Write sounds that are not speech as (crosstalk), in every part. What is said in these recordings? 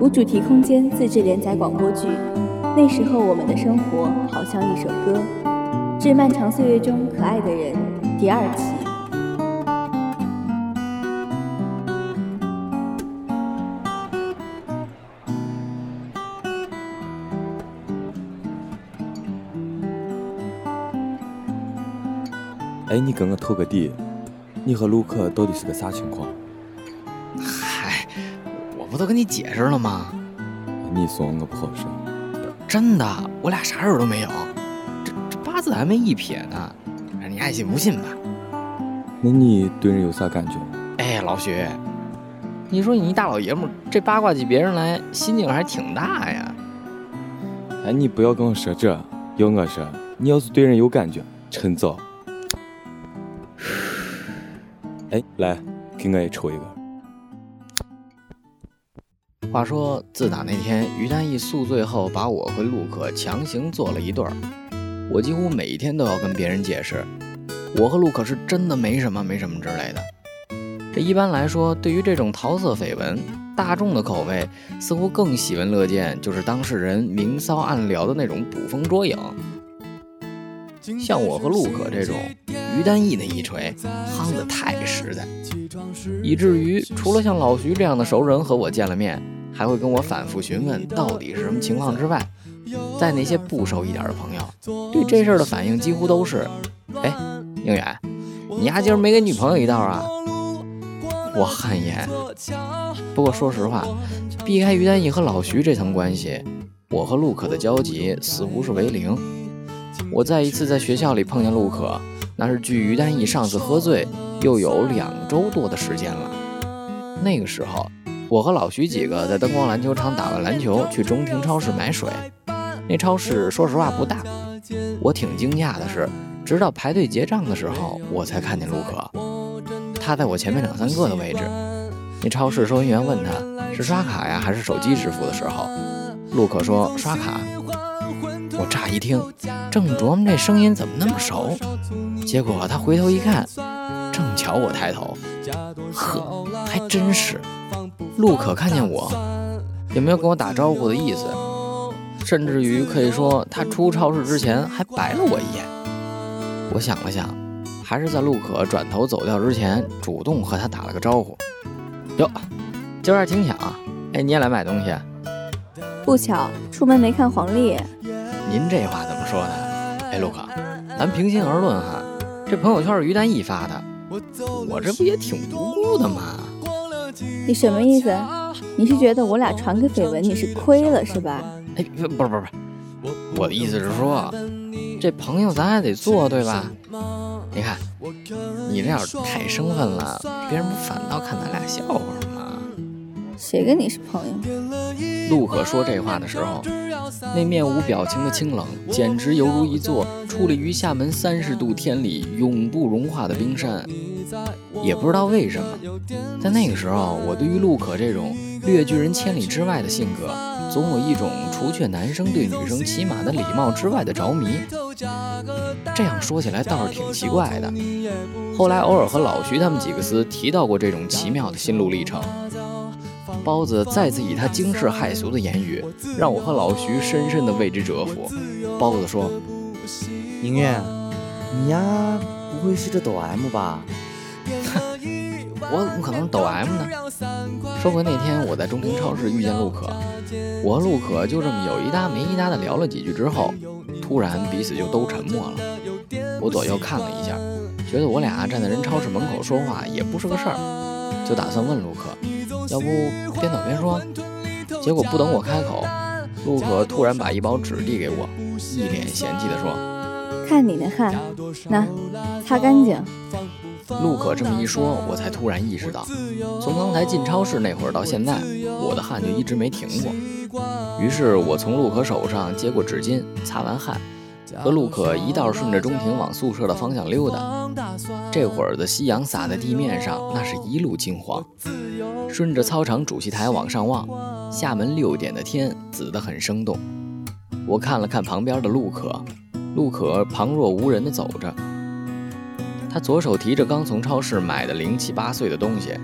无主题空间自制连载广播剧。那时候我们的生活好像一首歌，《致漫长岁月中可爱的人》第二期。哎，你跟我透个底，你和陆可到底是个啥情况？嗨，我不都跟你解释了吗？你说我不好说。真的，我俩啥事都没有，这这八字还没一撇呢，你爱信不信吧。那你对人有啥感觉？哎，老徐，你说你一大老爷们儿，这八卦起别人来，心境还挺大呀。哎，你不要跟我说这，要我说，你要是对人有感觉，趁早。哎，来，给我也抽一个。话说，自打那天于丹义宿醉后把我和陆可强行做了一对儿，我几乎每天都要跟别人解释，我和陆可是真的没什么没什么之类的。这一般来说，对于这种桃色绯闻，大众的口味似乎更喜闻乐见，就是当事人明骚暗聊的那种捕风捉影。像我和陆可这种。于丹义那一锤夯得太实在，以至于除了像老徐这样的熟人和我见了面，还会跟我反复询问到底是什么情况之外，在那些不熟一点的朋友，对这事儿的反应几乎都是：哎，宁远，你丫今儿没给女朋友一道啊？我汗颜。不过说实话，避开于丹义和老徐这层关系，我和陆可的交集似乎是为零。我再一次在学校里碰见陆可。那是距于丹义上次喝醉又有两周多的时间了。那个时候，我和老徐几个在灯光篮球场打完篮球，去中庭超市买水。那超市说实话不大。我挺惊讶的是，直到排队结账的时候，我才看见陆可。他在我前面两三个的位置。那超市收银员问他是刷卡呀还是手机支付的时候，陆可说刷卡。我乍一听，正琢磨这声音怎么那么熟，结果他回头一看，正巧我抬头，呵，还真是。陆可看见我，也没有跟我打招呼的意思，甚至于可以说，他出超市之前还白了我一眼。我想了想，还是在陆可转头走掉之前，主动和他打了个招呼。哟，今儿还挺巧，哎，你也来买东西？不巧，出门没看黄历。您这话怎么说的？哎，陆可，咱平心而论哈，这朋友圈是于丹一发的，我这不也挺无辜的吗？你什么意思？你是觉得我俩传个绯闻你是亏了是吧？哎，不是不是不是，我的意思是说，这朋友咱还得做对吧？你看，你这要是太生分了，别人不反倒看咱俩笑话吗？谁跟你是朋友？陆可说这话的时候。那面无表情的清冷，简直犹如一座矗立于厦门三十度天里永不融化的冰山。也不知道为什么，在那个时候，我对于陆可这种略拒人千里之外的性格，总有一种除却男生对女生起码的礼貌之外的着迷。这样说起来倒是挺奇怪的。后来偶尔和老徐他们几个厮提到过这种奇妙的心路历程。包子再次以他惊世骇俗的言语，让我和老徐深深的为之折服。包子说：“宁愿，你呀，不会是这抖 M 吧？” (laughs) 我怎么可能抖 M 呢？说回那天我在中庭超市遇见陆可，我和陆可就这么有一搭没一搭的聊了几句之后，突然彼此就都沉默了。我左右看了一下，觉得我俩站在人超市门口说话也不是个事儿，就打算问陆可。要不边走边说，结果不等我开口，陆可突然把一包纸递给我，一脸嫌弃地说：“看你的汗，那擦干净。”陆可这么一说，我才突然意识到，从刚才进超市那会儿到现在，我的汗就一直没停过。于是我从陆可手上接过纸巾，擦完汗。和陆可一道顺着中庭往宿舍的方向溜达，这会儿的夕阳洒在地面上，那是一路金黄。顺着操场主席台往上望，厦门六点的天紫得很生动。我看了看旁边的陆可，陆可旁若无人地走着，他左手提着刚从超市买的零七八碎的东西，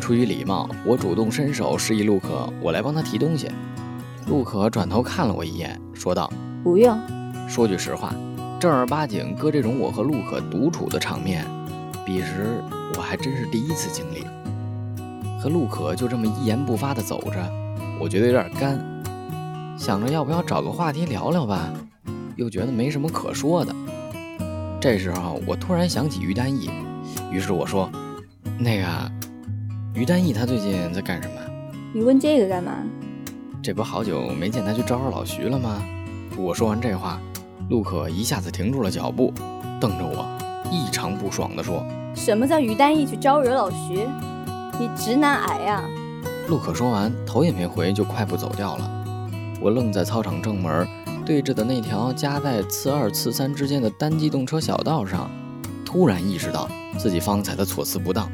出于礼貌，我主动伸手示意陆可，我来帮他提东西。陆可转头看了我一眼，说道：“不用。”说句实话，正儿八经搁这种我和陆可独处的场面，彼时我还真是第一次经历。和陆可就这么一言不发地走着，我觉得有点干，想着要不要找个话题聊聊吧，又觉得没什么可说的。这时候我突然想起于丹义，于是我说：“那个，于丹义他最近在干什么？”你问这个干嘛？这不好久没见他去招惹老徐了吗？我说完这话，陆可一下子停住了脚步，瞪着我，异常不爽地说：“什么叫于丹义去招惹老徐？你直男癌呀！”陆可说完，头也没回就快步走掉了。我愣在操场正门对着的那条夹在次二次三之间的单机动车小道上，突然意识到自己方才的措辞不当，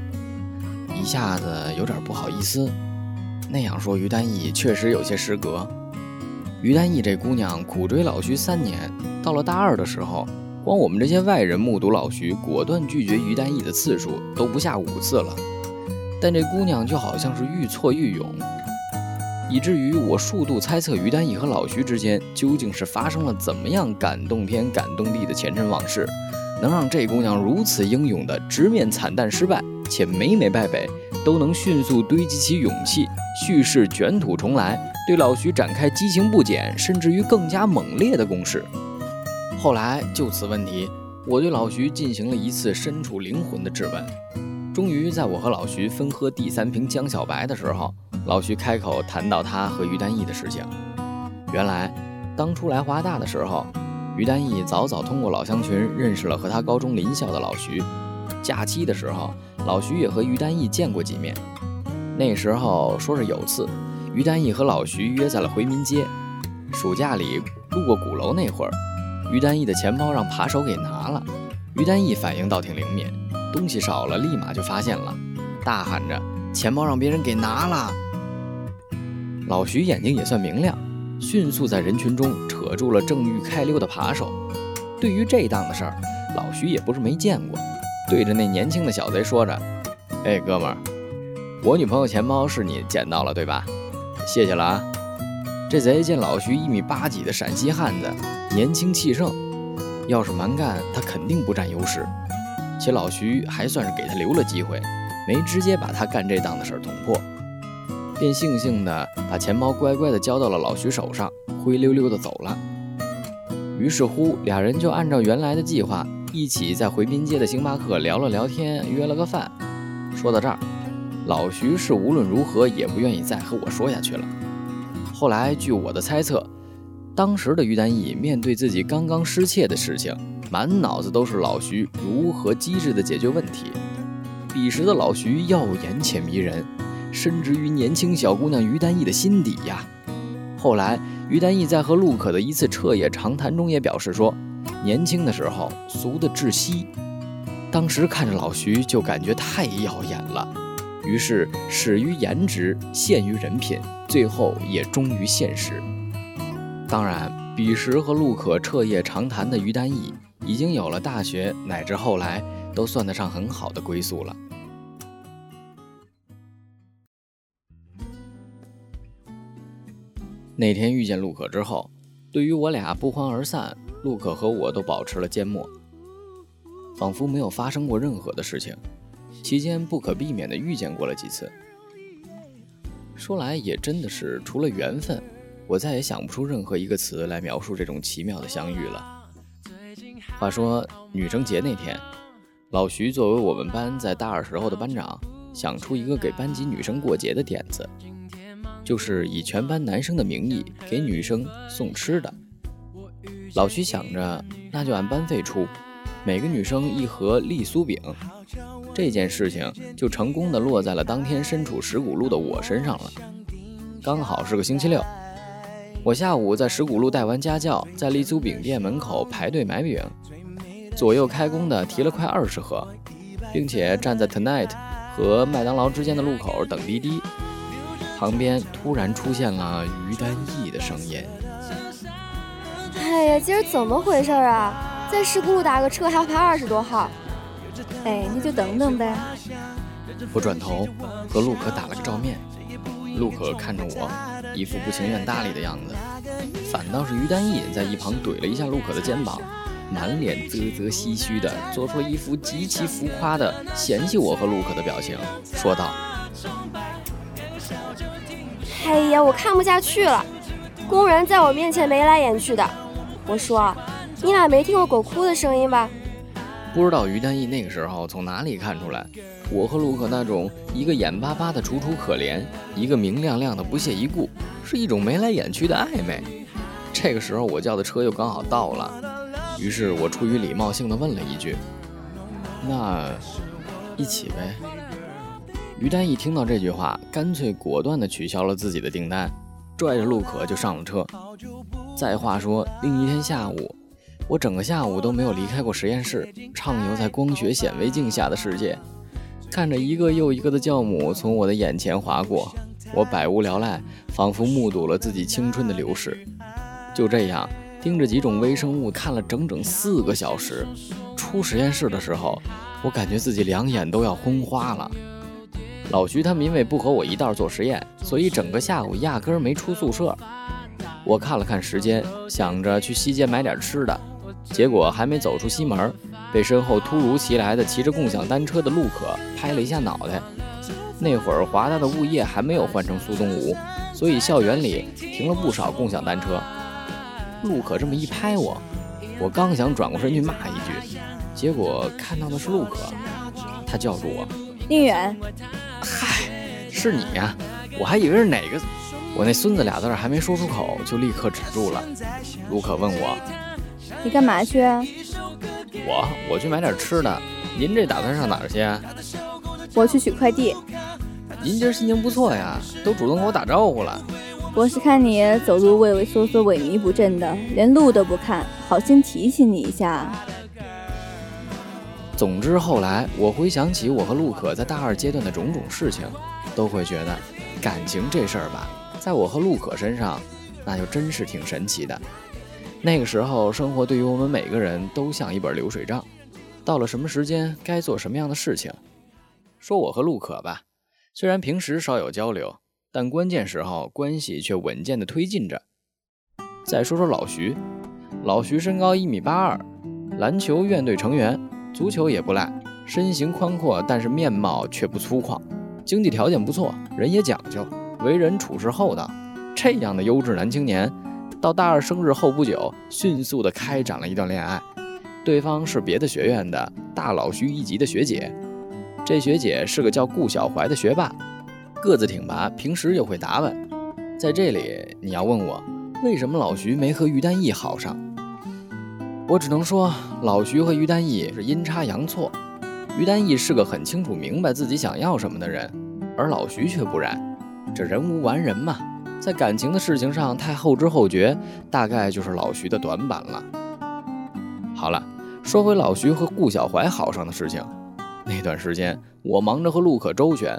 一下子有点不好意思。那样说，于丹义确实有些失格。于丹义这姑娘苦追老徐三年，到了大二的时候，光我们这些外人目睹老徐果断拒绝于丹义的次数都不下五次了。但这姑娘就好像是愈挫愈勇，以至于我数度猜测于丹义和老徐之间究竟是发生了怎么样感动天感动地的前尘往事，能让这姑娘如此英勇的直面惨淡失败，且每每败北都能迅速堆积起勇气。蓄势卷土重来，对老徐展开激情不减，甚至于更加猛烈的攻势。后来就此问题，我对老徐进行了一次身处灵魂的质问。终于在我和老徐分喝第三瓶江小白的时候，老徐开口谈到他和于丹义的事情。原来，当初来华大的时候，于丹义早早通过老乡群认识了和他高中邻校的老徐。假期的时候，老徐也和于丹义见过几面。那时候说是有次，于丹义和老徐约在了回民街。暑假里路过鼓楼那会儿，于丹义的钱包让扒手给拿了。于丹义反应倒挺灵敏，东西少了立马就发现了，大喊着：“钱包让别人给拿了！”老徐眼睛也算明亮，迅速在人群中扯住了正欲开溜的扒手。对于这档子事儿，老徐也不是没见过，对着那年轻的小贼说着：“哎，哥们儿。”我女朋友钱包是你捡到了对吧？谢谢了啊！这贼见老徐一米八几的陕西汉子，年轻气盛，要是蛮干，他肯定不占优势。且老徐还算是给他留了机会，没直接把他干这档子事捅破，便悻悻地把钱包乖乖地交到了老徐手上，灰溜溜地走了。于是乎，俩人就按照原来的计划，一起在回民街的星巴克聊了聊天，约了个饭。说到这儿。老徐是无论如何也不愿意再和我说下去了。后来，据我的猜测，当时的于丹义面对自己刚刚失窃的事情，满脑子都是老徐如何机智的解决问题。彼时的老徐耀眼且迷人，深植于年轻小姑娘于丹义的心底呀。后来，于丹义在和陆可的一次彻夜长谈中也表示说，年轻的时候俗的窒息，当时看着老徐就感觉太耀眼了。于是始于颜值，陷于人品，最后也忠于现实。当然，彼时和陆可彻夜长谈的于丹义，已经有了大学乃至后来都算得上很好的归宿了。那天遇见陆可之后，对于我俩不欢而散，陆可和我都保持了缄默，仿佛没有发生过任何的事情。期间不可避免地遇见过了几次，说来也真的是，除了缘分，我再也想不出任何一个词来描述这种奇妙的相遇了。话说女生节那天，老徐作为我们班在大二时候的班长，想出一个给班级女生过节的点子，就是以全班男生的名义给女生送吃的。老徐想着，那就按班费出，每个女生一盒栗酥饼。这件事情就成功的落在了当天身处石鼓路的我身上了。刚好是个星期六，我下午在石鼓路带完家教，在丽租饼店门口排队买饼，左右开工的提了快二十盒，并且站在 Tonight 和麦当劳之间的路口等滴滴。旁边突然出现了于丹义的声音：“哎呀，今儿怎么回事啊？在石鼓路打个车还要排二十多号。”哎，那就等等呗。我转头和陆可打了个照面，陆可看着我，一副不情愿搭理的样子，反倒是于丹义在一旁怼了一下陆可的肩膀，满脸啧啧唏嘘的，做出了一副极其浮夸的嫌弃我和陆可的表情，说道：“哎呀，我看不下去了，工人在我面前眉来眼去的。我说，你俩没听过狗哭的声音吧？”不知道于丹义那个时候从哪里看出来，我和陆可那种一个眼巴巴的楚楚可怜，一个明亮亮的不屑一顾，是一种眉来眼去的暧昧。这个时候我叫的车又刚好到了，于是我出于礼貌性的问了一句：“那一起呗？”于丹义听到这句话，干脆果断地取消了自己的订单，拽着陆可就上了车。再话说，另一天下午。我整个下午都没有离开过实验室，畅游在光学显微镜下的世界，看着一个又一个的酵母从我的眼前划过，我百无聊赖，仿佛目睹了自己青春的流逝。就这样盯着几种微生物看了整整四个小时。出实验室的时候，我感觉自己两眼都要昏花了。老徐他们因为不和我一道做实验，所以整个下午压根儿没出宿舍。我看了看时间，想着去西街买点吃的。结果还没走出西门，被身后突如其来的骑着共享单车的陆可拍了一下脑袋。那会儿华大的物业还没有换成苏东吴，所以校园里停了不少共享单车。陆可这么一拍我，我刚想转过身去骂一句，结果看到的是陆可，他叫住我：“宁远。(laughs) ”嗨，是你呀！我还以为是哪个……我那孙子俩字还没说出口，就立刻止住了。陆可问我。你干嘛去啊？我我去买点吃的。您这打算上哪儿去啊？我去取快递。您今儿心情不错呀，都主动跟我打招呼了。我是看你走路畏畏缩缩、萎靡不振的，连路都不看，好心提醒你一下。总之后来我回想起我和陆可在大二阶段的种种事情，都会觉得感情这事儿吧，在我和陆可身上，那就真是挺神奇的。那个时候，生活对于我们每个人都像一本流水账，到了什么时间该做什么样的事情。说我和陆可吧，虽然平时少有交流，但关键时候关系却稳健的推进着。再说说老徐，老徐身高一米八二，篮球院队成员，足球也不赖，身形宽阔，但是面貌却不粗犷，经济条件不错，人也讲究，为人处事厚道，这样的优质男青年。到大二生日后不久，迅速的开展了一段恋爱。对方是别的学院的大老徐一级的学姐，这学姐是个叫顾小怀的学霸，个子挺拔，平时又会打扮。在这里，你要问我为什么老徐没和于丹义好上，我只能说老徐和于丹义是阴差阳错。于丹义是个很清楚明白自己想要什么的人，而老徐却不然。这人无完人嘛。在感情的事情上太后知后觉，大概就是老徐的短板了。好了，说回老徐和顾小怀好上的事情。那段时间，我忙着和陆可周旋，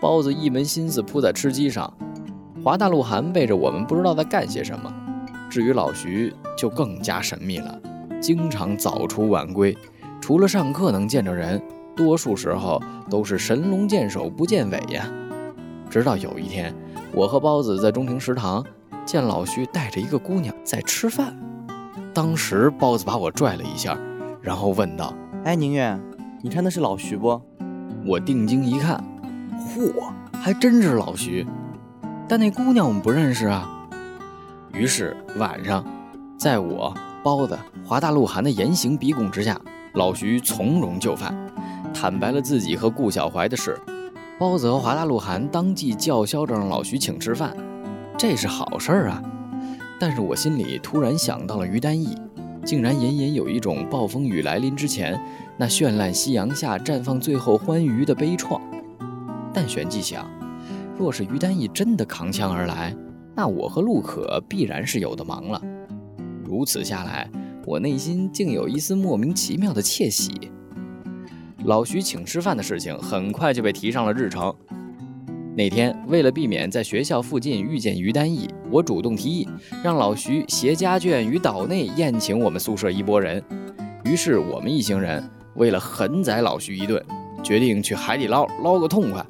包子一门心思扑在吃鸡上，华大、鹿晗背着我们不知道在干些什么。至于老徐，就更加神秘了，经常早出晚归，除了上课能见着人，多数时候都是神龙见首不见尾呀。直到有一天。我和包子在中庭食堂见老徐带着一个姑娘在吃饭，当时包子把我拽了一下，然后问道：“哎，宁远，你看那是老徐不？”我定睛一看，嚯，还真是老徐，但那姑娘我们不认识啊。于是晚上，在我包子、华大、鹿晗的严刑逼供之下，老徐从容就范，坦白了自己和顾小怀的事。包子和华大、鹿晗当即叫嚣着让老徐请吃饭，这是好事儿啊！但是我心里突然想到了于丹义，竟然隐隐有一种暴风雨来临之前那绚烂夕阳下绽放最后欢愉的悲怆。但旋即想，若是于丹义真的扛枪而来，那我和陆可必然是有的忙了。如此下来，我内心竟有一丝莫名其妙的窃喜。老徐请吃饭的事情很快就被提上了日程。那天，为了避免在学校附近遇见于丹义，我主动提议让老徐携家眷于岛内宴请我们宿舍一拨人。于是，我们一行人为了狠宰老徐一顿，决定去海底捞捞个痛快，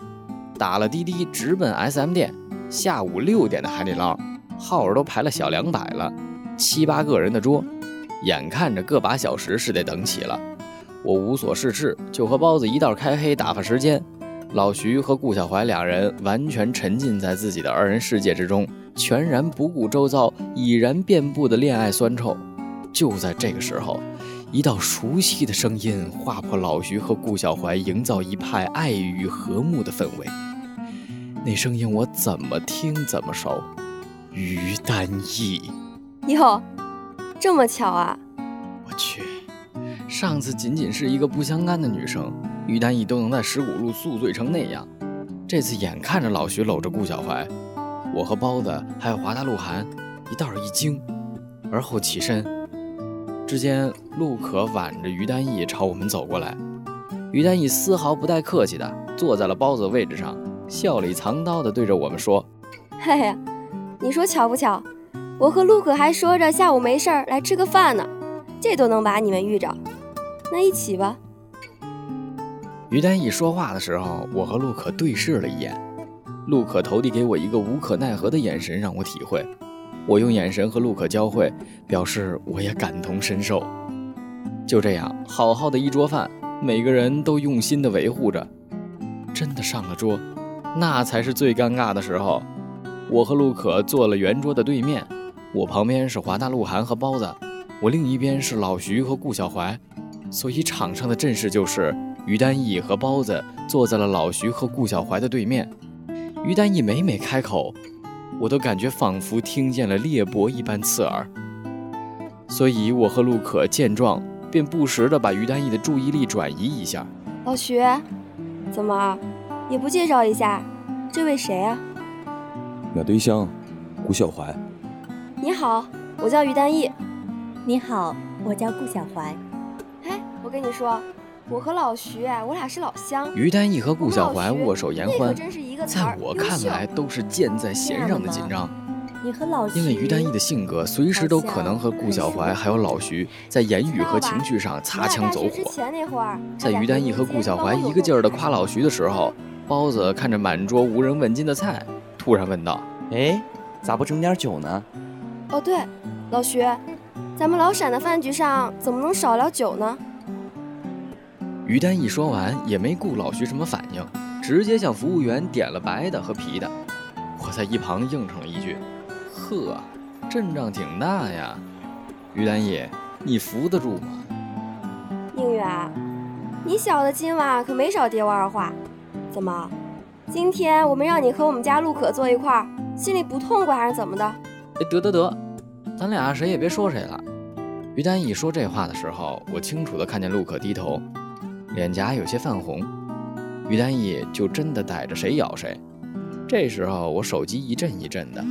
打了滴滴直奔 SM 店。下午六点的海底捞，号儿都排了小两百了，七八个人的桌，眼看着个把小时是得等起了。我无所事事，就和包子一道开黑打发时间。老徐和顾小怀两人完全沉浸在自己的二人世界之中，全然不顾周遭已然遍布的恋爱酸臭。就在这个时候，一道熟悉的声音划破老徐和顾小怀营造一派爱与和睦的氛围。那声音我怎么听怎么熟，于丹义。哟，这么巧啊！我去，上次仅仅是一个不相干的女生。于丹义都能在石鼓路宿醉成那样，这次眼看着老徐搂着顾小怀，我和包子还有华大鹿晗一道一惊，而后起身。只见陆可挽着于丹义朝我们走过来，于丹义丝毫不带客气的坐在了包子的位置上，笑里藏刀的对着我们说：“嘿嘿，你说巧不巧？我和陆可还说着下午没事儿来吃个饭呢，这都能把你们遇着，那一起吧。”于丹一说话的时候，我和陆可对视了一眼，陆可投递给我一个无可奈何的眼神，让我体会。我用眼神和陆可交汇，表示我也感同身受。就这样，好好的一桌饭，每个人都用心的维护着。真的上了桌，那才是最尴尬的时候。我和陆可坐了圆桌的对面，我旁边是华大鹿晗和包子，我另一边是老徐和顾小怀，所以场上的阵势就是。于丹义和包子坐在了老徐和顾小怀的对面。于丹义每每开口，我都感觉仿佛听见了裂帛一般刺耳。所以，我和陆可见状，便不时地把于丹义的注意力转移一下。老徐，怎么也不介绍一下，这位谁啊？我对象，顾小怀。你好，我叫于丹义。你好，我叫顾小怀。哎，我跟你说。我和老徐，我俩是老乡。于丹义和顾小怀握手言欢，在我看来都是箭在弦上的紧张。你和老徐，因为于丹义的性格，随时都可能和顾小怀还有老徐在言语和情绪上擦枪走火。在于丹义和顾小怀一个劲儿的夸老徐的时候，包子看着满桌无人问津的菜，突然问道：“哎，咋不整点酒呢？”哦，对，老徐，咱们老陕的饭局上怎么能少了酒呢？于丹一说完，也没顾老徐什么反应，直接向服务员点了白的和啤的。我在一旁应承了一句：“呵，阵仗挺大呀。”于丹义，你扶得住吗？宁远，你小子今晚可没少爹我二话。怎么，今天我们让你和我们家陆可坐一块儿，心里不痛快还是怎么的？哎，得得得，咱俩谁也别说谁了。于丹一说这话的时候，我清楚的看见陆可低头。脸颊有些泛红，于丹义就真的逮着谁咬谁。这时候我手机一阵一阵的，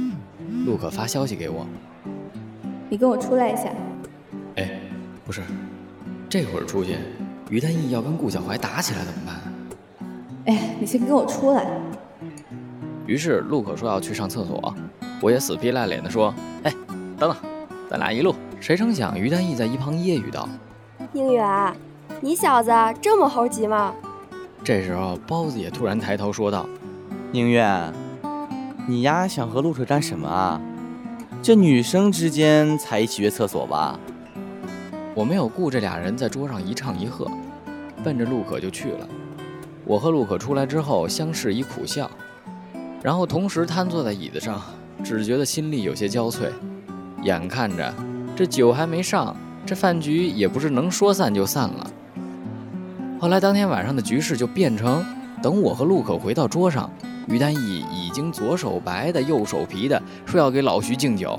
陆可发消息给我：“你跟我出来一下。”哎，不是，这会儿出去，于丹义要跟顾小怀打起来怎么办？哎，你先跟我出来。于是陆可说要去上厕所，我也死皮赖脸的说：“哎，等等，咱俩一路。”谁成想于丹义在一旁揶揄道：“宁远。”你小子这么猴急吗？这时候，包子也突然抬头说道：“宁愿，你丫想和陆可干什么啊？这女生之间才一起约厕所吧？”我没有顾这俩人在桌上一唱一和，奔着陆可就去了。我和陆可出来之后相视一苦笑，然后同时瘫坐在椅子上，只觉得心力有些焦悴。眼看着这酒还没上，这饭局也不是能说散就散了。后来当天晚上的局势就变成，等我和陆可回到桌上，于丹义已经左手白的右手啤的说要给老徐敬酒，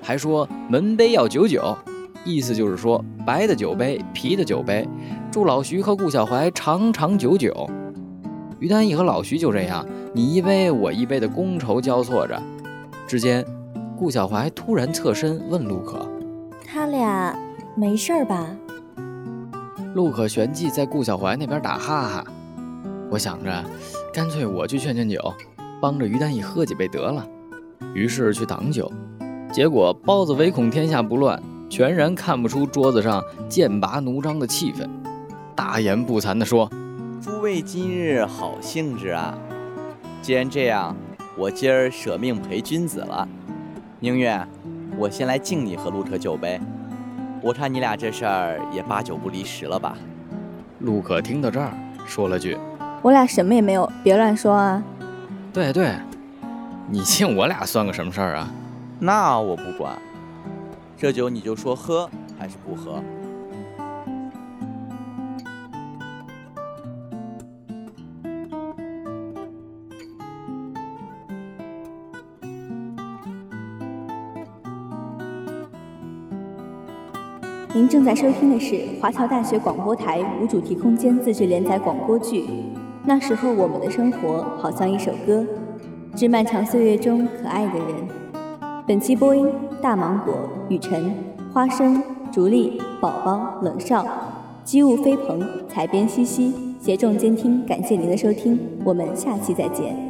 还说门杯要九九，意思就是说白的酒杯，啤的酒杯，祝老徐和顾小怀长长久久。于丹义和老徐就这样你一杯我一杯的觥筹交错着，之间，顾小怀突然侧身问陆可：“他俩没事吧？”陆可旋即在顾小怀那边打哈哈，我想着，干脆我去劝劝酒，帮着于丹义喝几杯得了。于是去挡酒，结果包子唯恐天下不乱，全然看不出桌子上剑拔弩张的气氛，大言不惭地说：“诸位今日好兴致啊！既然这样，我今儿舍命陪君子了。宁月，我先来敬你和陆可酒杯。我看你俩这事儿也八九不离十了吧？陆可听到这儿，说了句：“我俩什么也没有，别乱说啊。”对对，你信我俩算个什么事儿啊？那我不管，这酒你就说喝还是不喝？您正在收听的是华侨大学广播台无主题空间自制连载广播剧《那时候我们的生活好像一首歌》，致漫长岁月中可爱的人。本期播音：大芒果、雨晨、花生、竹粒、宝宝、冷少、机务飞鹏、采编西西，协众监听。感谢您的收听，我们下期再见。